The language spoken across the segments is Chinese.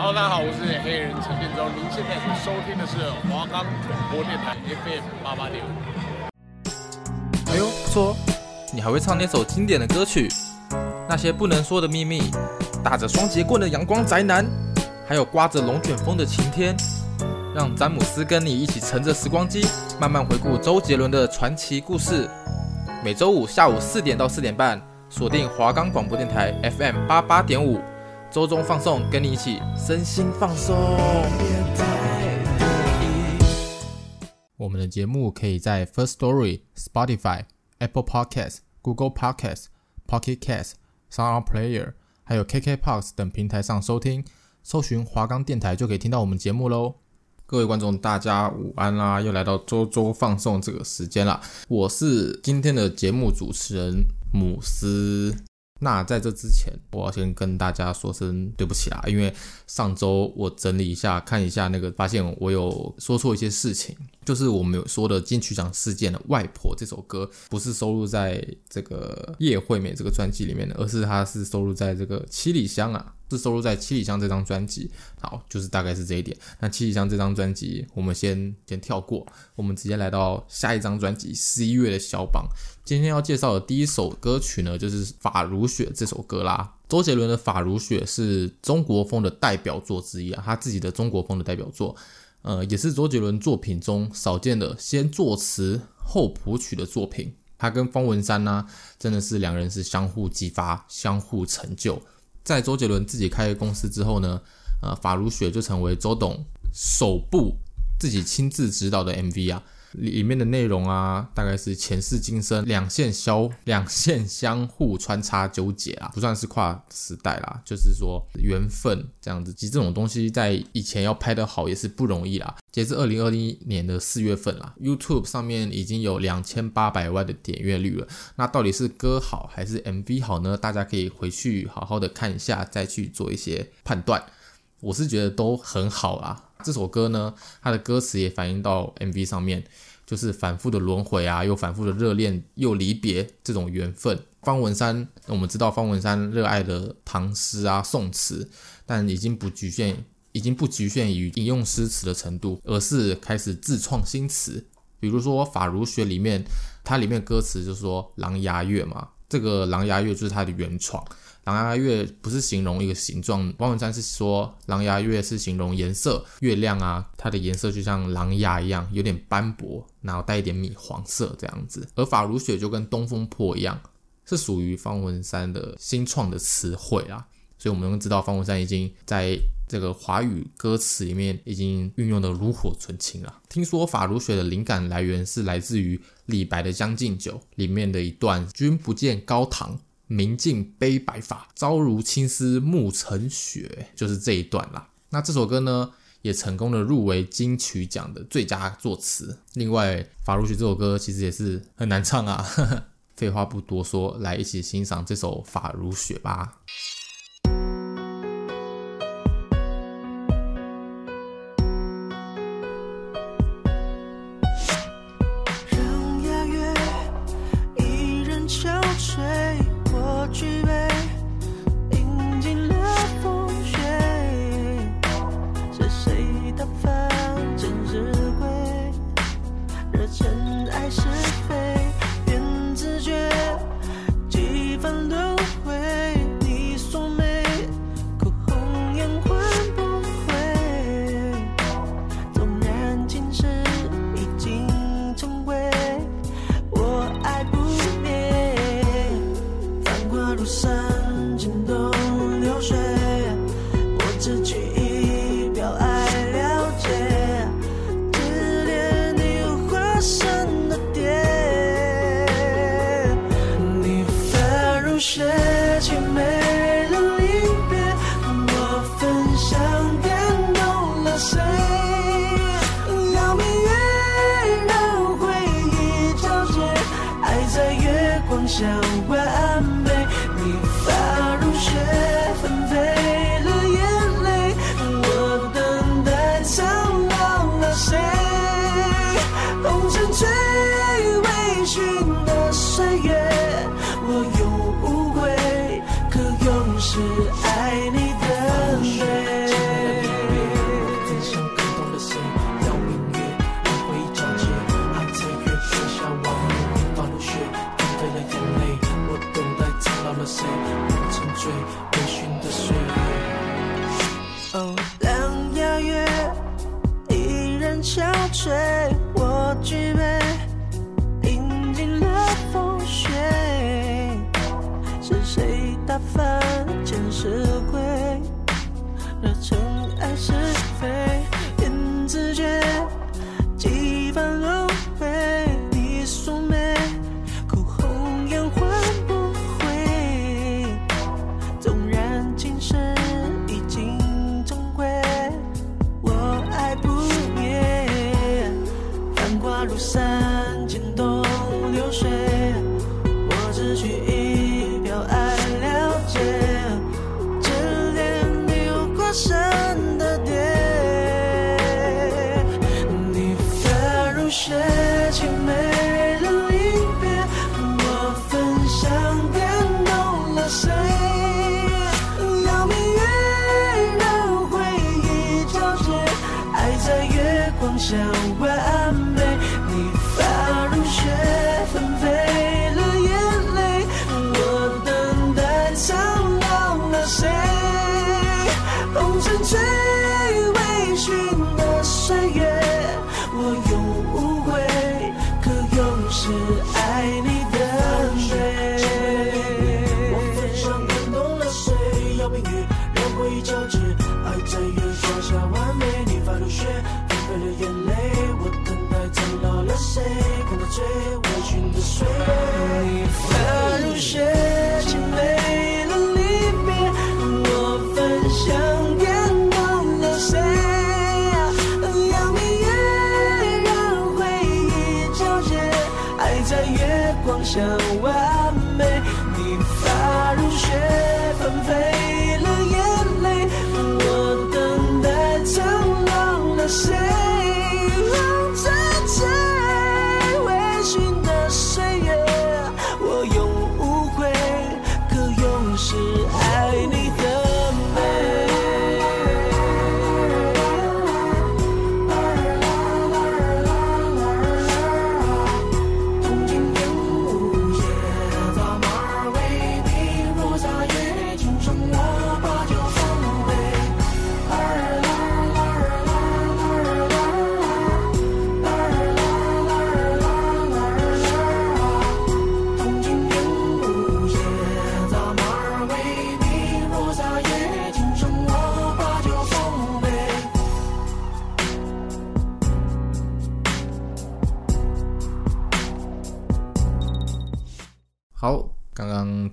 好大家好，我是黑人陈建州。您现在收听的是华冈广播电台 FM 八八点五。哎呦，不错，你还会唱那首经典的歌曲《那些不能说的秘密》，打着双节棍的阳光宅男，还有刮着龙卷风的晴天。让詹姆斯跟你一起乘着时光机，慢慢回顾周杰伦的传奇故事。每周五下午四点到四点半，锁定华冈广播电台 FM 八八点五。周中放送，跟你一起身心放松。我们的节目可以在 First Story、Spotify、Apple Podcasts、Google Podcasts、Pocket Casts、Sound Player，还有 KKBOX 等平台上收听。搜寻华冈电台就可以听到我们节目喽。各位观众，大家午安啦！又来到周周放送这个时间啦。我是今天的节目主持人姆斯。那在这之前，我要先跟大家说声对不起啦，因为上周我整理一下，看一下那个，发现我有说错一些事情，就是我们有说的金曲奖事件的《外婆》这首歌，不是收录在这个叶惠美这个专辑里面的，而是它是收录在这个《七里香》啊。是收录在《七里香》这张专辑，好，就是大概是这一点。那《七里香》这张专辑，我们先先跳过，我们直接来到下一张专辑《十一月的小榜》。今天要介绍的第一首歌曲呢，就是《发如雪》这首歌啦。周杰伦的《发如雪》是中国风的代表作之一啊，他自己的中国风的代表作，呃，也是周杰伦作品中少见的先作词后谱曲的作品。他跟方文山呢、真的是两人是相互激发、相互成就。在周杰伦自己开公司之后呢，呃，发如雪就成为周董首部自己亲自执导的 MV 啊，里面的内容啊，大概是前世今生两线消两线相互穿插纠结啊，不算是跨时代啦，就是说缘分这样子。其实这种东西在以前要拍得好也是不容易啦。截至二零二一年的四月份啦，YouTube 上面已经有两千八百万的点阅率了。那到底是歌好还是 MV 好呢？大家可以回去好好的看一下，再去做一些判断。我是觉得都很好啦。这首歌呢，它的歌词也反映到 MV 上面，就是反复的轮回啊，又反复的热恋又离别这种缘分。方文山，我们知道方文山热爱的唐诗啊、宋词，但已经不局限。已经不局限于引用诗词的程度，而是开始自创新词。比如说《法如雪》里面，它里面歌词就是说“狼牙月”嘛，这个“狼牙月”就是它的原创。狼牙月不是形容一个形状，方文山是说狼牙月是形容颜色，月亮啊，它的颜色就像狼牙一样，有点斑驳，然后带一点米黄色这样子。而“法如雪”就跟“东风破”一样，是属于方文山的新创的词汇啊。所以我们能知道方文山已经在这个华语歌词里面已经运用的炉火纯青了。听说《法如雪》的灵感来源是来自于李白的《将进酒》里面的一段“君不见高堂，明镜悲白发，朝如青丝暮成雪”，就是这一段啦。那这首歌呢，也成功的入围金曲奖的最佳作词。另外，《法如雪》这首歌其实也是很难唱啊。废话不多说，来一起欣赏这首《法如雪》吧。是水，我举杯，饮尽了风雪。是谁打翻前世柜，惹尘埃是非，言自绝，雪凄美的离别，我分享感动了谁？邀明月，让回忆皎洁，爱在月光下。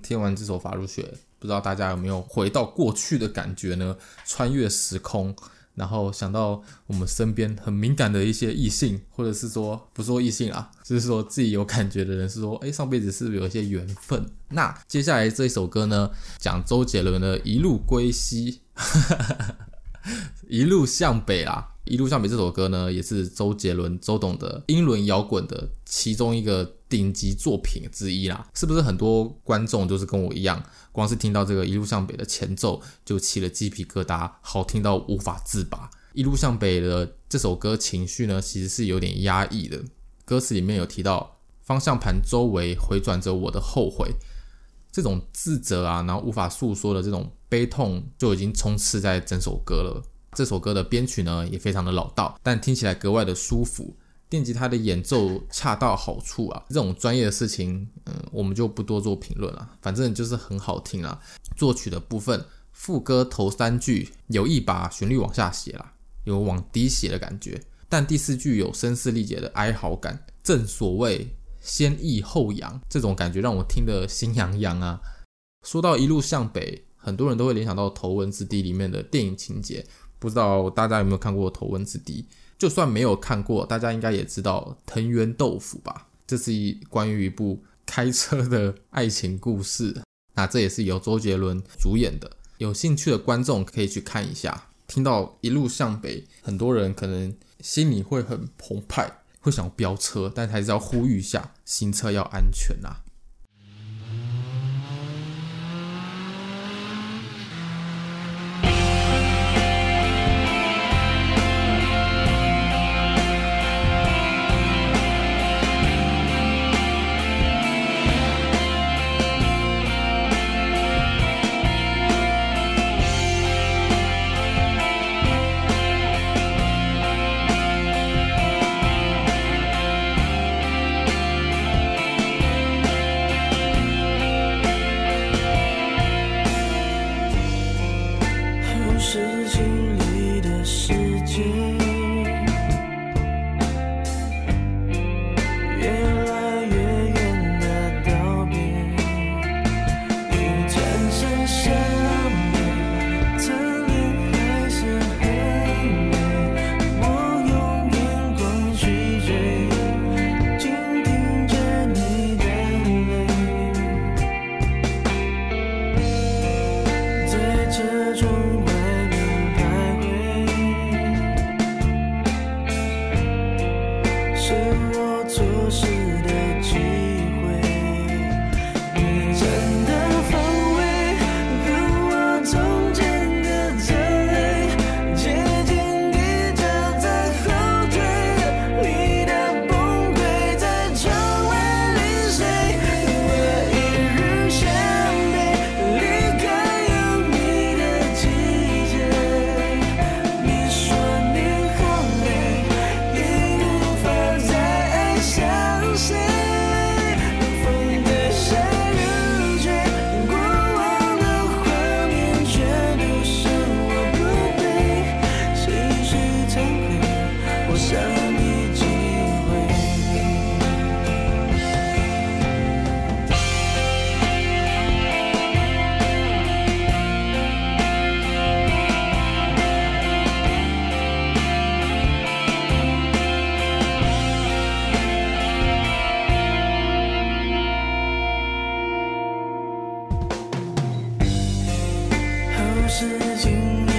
听完这首《法如雪》，不知道大家有没有回到过去的感觉呢？穿越时空，然后想到我们身边很敏感的一些异性，或者是说不说异性啊，就是说自己有感觉的人，是说，哎，上辈子是不是有一些缘分？那接下来这一首歌呢，讲周杰伦的《一路归西》，一路向北啊。一路向北这首歌呢，也是周杰伦、周董的英伦摇滚的其中一个顶级作品之一啦。是不是很多观众都是跟我一样，光是听到这个一路向北的前奏就起了鸡皮疙瘩，好听到无法自拔？一路向北的这首歌情绪呢，其实是有点压抑的。歌词里面有提到方向盘周围回转着我的后悔，这种自责啊，然后无法诉说的这种悲痛，就已经充斥在整首歌了。这首歌的编曲呢，也非常的老道，但听起来格外的舒服。电吉他的演奏恰到好处啊，这种专业的事情，嗯，我们就不多做评论了。反正就是很好听啊。作曲的部分，副歌头三句有意把旋律往下写啦，有往低写的感觉，但第四句有声嘶力竭的哀嚎感。正所谓先抑后扬，这种感觉让我听得心痒痒啊。说到一路向北，很多人都会联想到《头文字 D》里面的电影情节。不知道大家有没有看过《头文字 D》？就算没有看过，大家应该也知道藤原豆腐吧？这是一关于一部开车的爱情故事。那这也是由周杰伦主演的。有兴趣的观众可以去看一下。听到一路向北，很多人可能心里会很澎湃，会想飙车，但还是要呼吁一下，行车要安全啊！是幸运。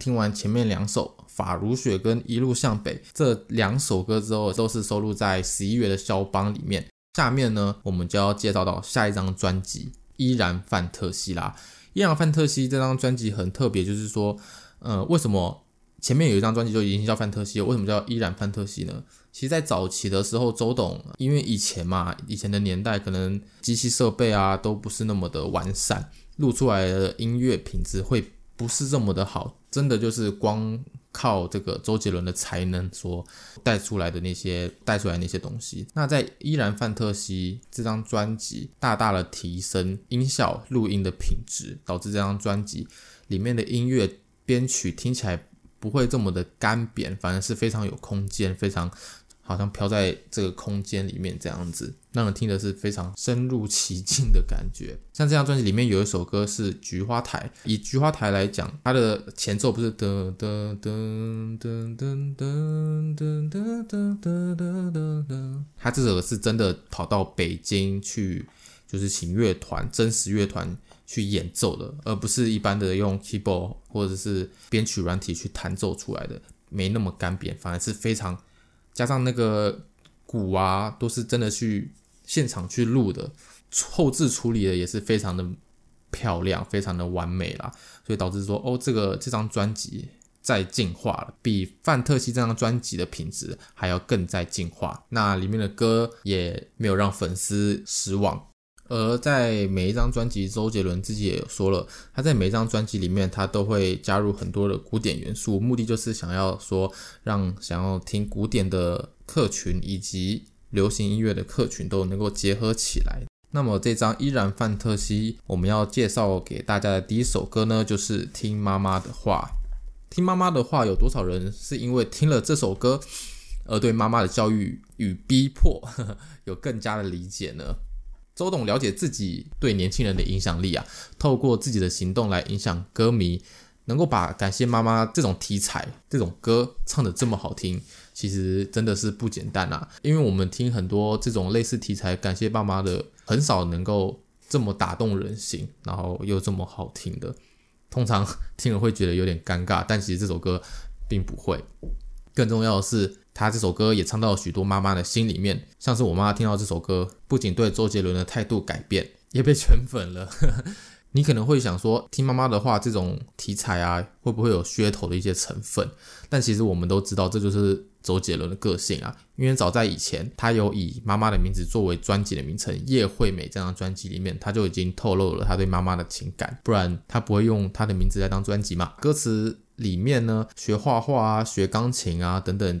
听完前面两首《发如雪》跟《一路向北》这两首歌之后，都是收录在十一月的肖邦里面。下面呢，我们就要介绍到下一张专辑《依然范特西》啦。《依然范特西》这张专辑很特别，就是说，呃，为什么前面有一张专辑就已经叫范特西，为什么叫《依然范特西》呢？其实，在早期的时候，周董因为以前嘛，以前的年代可能机器设备啊都不是那么的完善，录出来的音乐品质会不是这么的好，真的就是光靠这个周杰伦的才能所带出来的那些带出来那些东西。那在《依然范特西》这张专辑，大大的提升音效录音的品质，导致这张专辑里面的音乐编曲听起来不会这么的干瘪，反而是非常有空间，非常。好像飘在这个空间里面这样子，让人听的是非常深入其境的感觉。像这张专辑里面有一首歌是《菊花台》，以《菊花台》来讲，它的前奏不是噔噔噔噔噔噔噔噔噔噔噔噔，它这首是真的跑到北京去，就是请乐团、真实乐团去演奏的，而不是一般的用 keyboard 或者是编曲软体去弹奏出来的，没那么干瘪，反而是非常。加上那个鼓啊，都是真的去现场去录的，后置处理的也是非常的漂亮，非常的完美啦，所以导致说，哦，这个这张专辑在进化了，比范特西这张专辑的品质还要更在进化。那里面的歌也没有让粉丝失望。而在每一张专辑，周杰伦自己也说了，他在每一张专辑里面，他都会加入很多的古典元素，目的就是想要说，让想要听古典的客群以及流行音乐的客群都能够结合起来。那么这张依然范特西，我们要介绍给大家的第一首歌呢，就是《听妈妈的话》。听妈妈的话，有多少人是因为听了这首歌，而对妈妈的教育与逼迫 有更加的理解呢？周董了解自己对年轻人的影响力啊，透过自己的行动来影响歌迷，能够把感谢妈妈这种题材、这种歌唱得这么好听，其实真的是不简单啊。因为我们听很多这种类似题材感谢爸妈的，很少能够这么打动人心，然后又这么好听的，通常听了会觉得有点尴尬，但其实这首歌并不会。更重要的是，他这首歌也唱到了许多妈妈的心里面，像是我妈听到这首歌，不仅对周杰伦的态度改变，也被圈粉了。你可能会想说，听妈妈的话这种题材啊，会不会有噱头的一些成分？但其实我们都知道，这就是周杰伦的个性啊。因为早在以前，他有以妈妈的名字作为专辑的名称，《叶惠美》这张专辑里面，他就已经透露了他对妈妈的情感，不然他不会用他的名字来当专辑嘛。歌词里面呢，学画画啊，学钢琴啊，等等。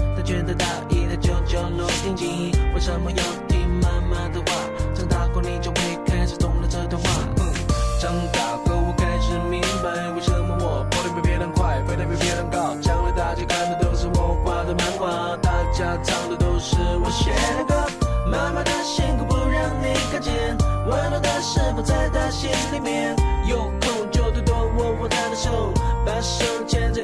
面？有空就多多握握她的手，把手牵着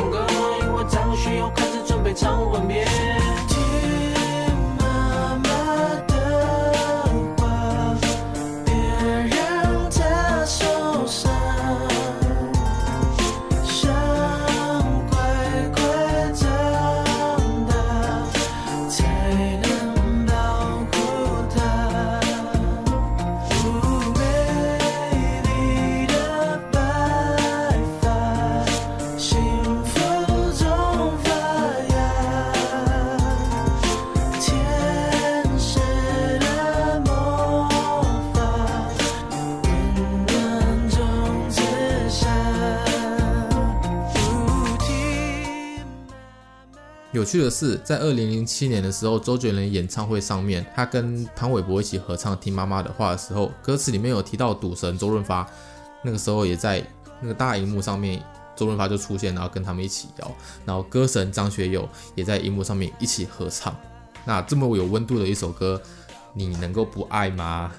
情歌，因为张学友开始准备唱吻别。有趣的是，在二零零七年的时候，周杰伦演唱会上面，他跟潘玮柏一起合唱《听妈妈的话》的时候，歌词里面有提到赌神周润发，那个时候也在那个大荧幕上面，周润发就出现，然后跟他们一起摇，然后歌神张学友也在荧幕上面一起合唱。那这么有温度的一首歌，你能够不爱吗？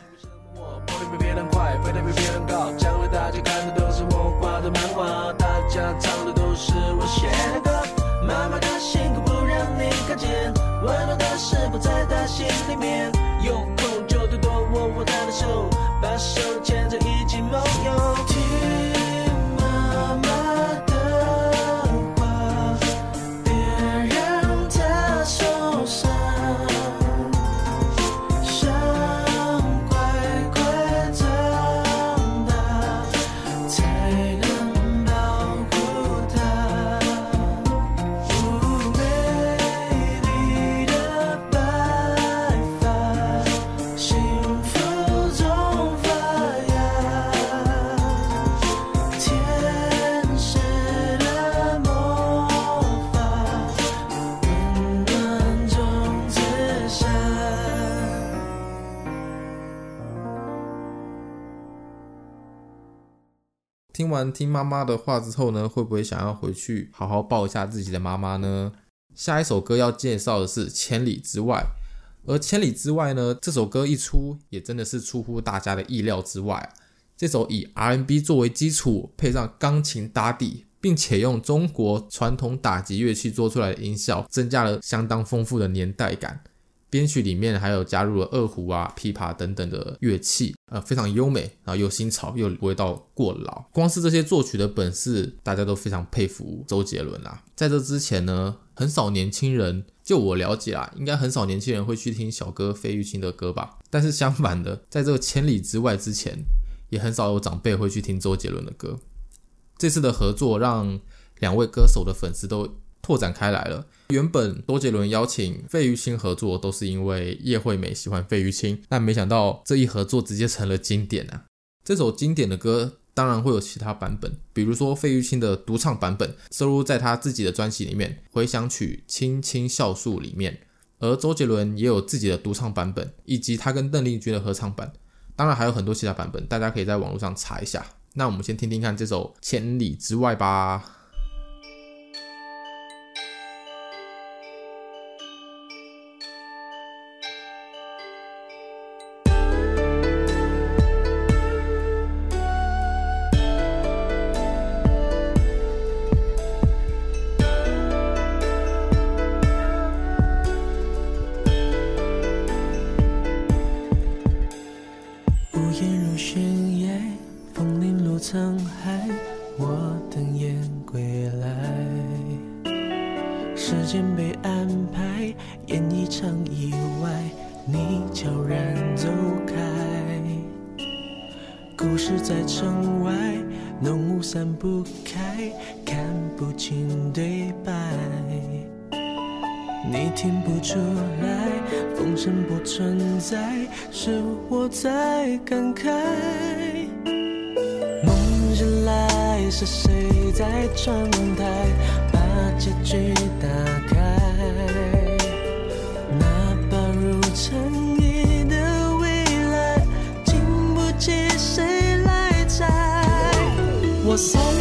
妈妈的辛苦不让你看见温暖的食谱在她心里面。有空就多多握握她的手把手牵着完听妈妈的话之后呢，会不会想要回去好好抱一下自己的妈妈呢？下一首歌要介绍的是《千里之外》，而《千里之外》呢，这首歌一出，也真的是出乎大家的意料之外。这首以 R&B 作为基础，配上钢琴打底，并且用中国传统打击乐器做出来的音效，增加了相当丰富的年代感。编曲里面还有加入了二胡啊、琵琶等等的乐器，呃，非常优美，然后又新潮，又不会到过老。光是这些作曲的本事，大家都非常佩服周杰伦啊。在这之前呢，很少年轻人，就我了解啊，应该很少年轻人会去听小哥费玉清的歌吧。但是相反的，在这个千里之外之前，也很少有长辈会去听周杰伦的歌。这次的合作让两位歌手的粉丝都拓展开来了。原本周杰伦邀请费玉清合作，都是因为叶惠美喜欢费玉清，但没想到这一合作直接成了经典啊！这首经典的歌当然会有其他版本，比如说费玉清的独唱版本收录在他自己的专辑里面《回响曲·青青酵素》里面，而周杰伦也有自己的独唱版本，以及他跟邓丽君的合唱版，当然还有很多其他版本，大家可以在网络上查一下。那我们先听听看这首《千里之外》吧。对白，你听不出来，风声不存在，是我在感慨。梦醒来，是谁在窗台把结局打开？那怕如蝉翼的未来，经不起谁来摘。我送。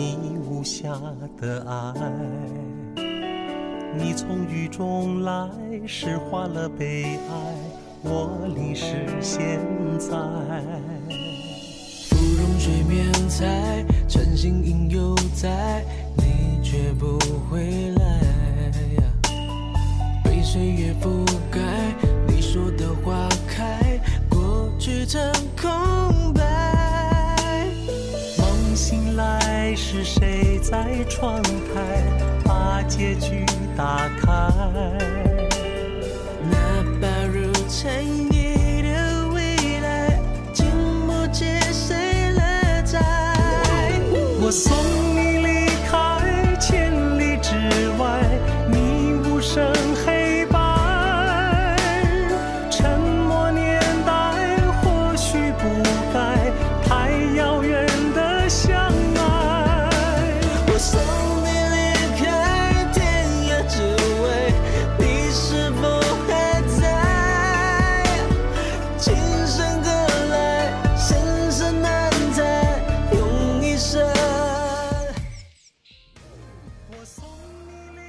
你无瑕的爱。你从雨中来，诗化了悲哀，我淋湿现在。芙蓉水面采，晨星影犹在，你却不回来。被岁月覆盖，你说的花开，过去成我送。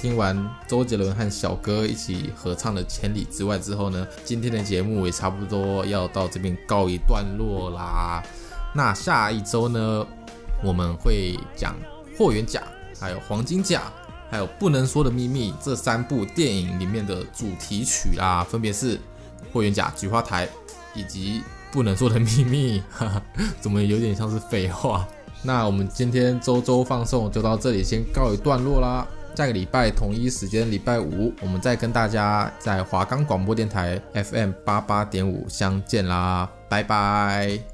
听完周杰伦和小哥一起合唱的《千里之外》之后呢，今天的节目也差不多要到这边告一段落啦。那下一周呢，我们会讲《霍元甲》、还有《黄金甲》、还有《不能说的秘密》这三部电影里面的主题曲啦，分别是《霍元甲》、《菊花台》以及《不能说的秘密》哈哈。怎么有点像是废话？那我们今天周周放送就到这里，先告一段落啦。下个礼拜同一时间，礼拜五，我们再跟大家在华冈广播电台 FM 八八点五相见啦，拜拜。